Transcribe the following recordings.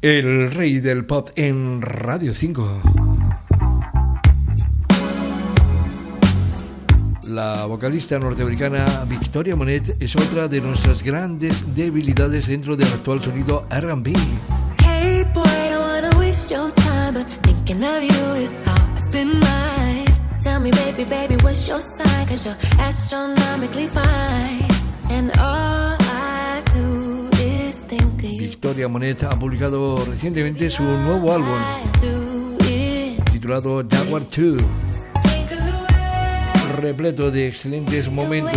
El rey del pop en Radio 5. La vocalista norteamericana Victoria Monet es otra de nuestras grandes debilidades dentro del actual sonido RB. Hey boy, I don't wanna waste your time, but thinking of you is how I spend mine. Tell me, baby, baby, what's your sign? Cause you're astronomically fine. And all Victoria Monet ha publicado recientemente su nuevo álbum titulado Jaguar 2, think of the way. repleto de excelentes momentos.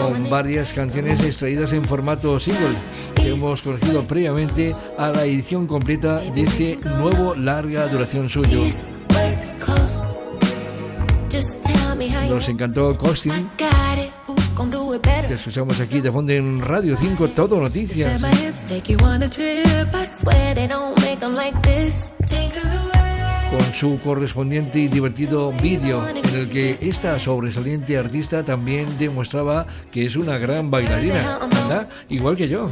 Con varias canciones extraídas en formato single que hemos conocido previamente a la edición completa de este nuevo larga duración suyo. Nos encantó Costing, que escuchamos aquí de fondo en Radio 5 Todo Noticias. Con su correspondiente y divertido vídeo en el que esta sobresaliente artista también demostraba que es una gran bailarina, ¿verdad? Igual que yo.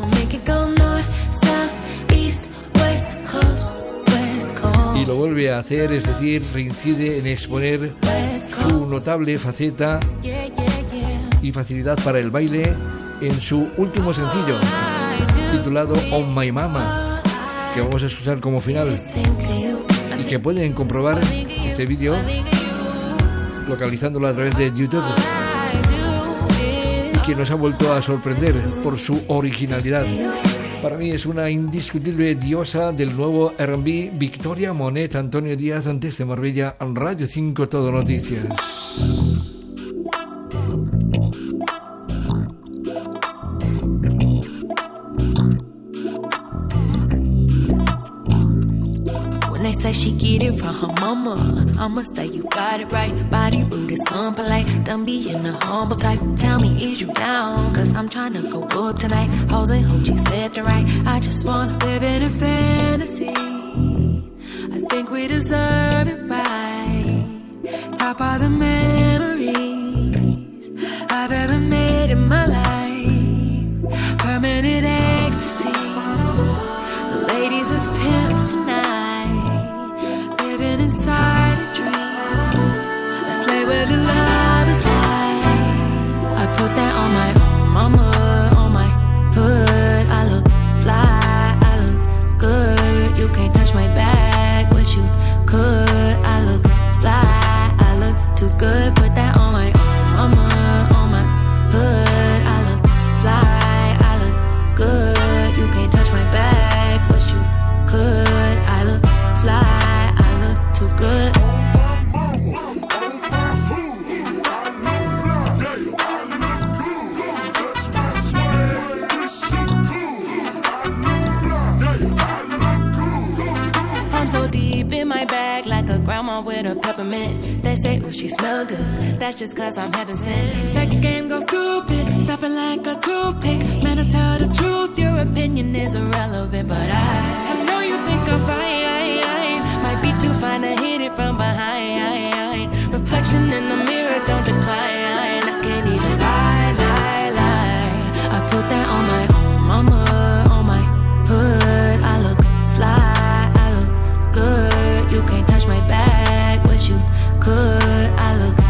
Y lo vuelve a hacer, es decir, reincide en exponer. Notable faceta y facilidad para el baile en su último sencillo, titulado On My Mama, que vamos a escuchar como final y que pueden comprobar este vídeo localizándolo a través de YouTube y que nos ha vuelto a sorprender por su originalidad. Para mí es una indiscutible diosa del nuevo R&B Victoria Monet Antonio Díaz antes de Marbella Radio 5 Todo Noticias. Say she get it from her mama, I'ma say you got it right. Body rude is unpolite, done being a humble type. Tell me, is you down? Cause I'm trying to go up tonight. Hoes and hoochies left and right. I just wanna live in a fantasy. I think we deserve it right. Top of the memories I've ever made put that on my mama, on with a peppermint. They say, ooh, she smell good. That's just cause I'm heaven sent. Sex game goes stupid, snapping like a toothpick. Man, I tell the truth, your opinion is irrelevant, but I, I know you think I'm fine. Might be too fine to hit it from behind. Reflection in the mirror, don't decline. I can't even lie, lie, lie. I put that on my on my hood. I look fly, I look good. You can't touch my back could I look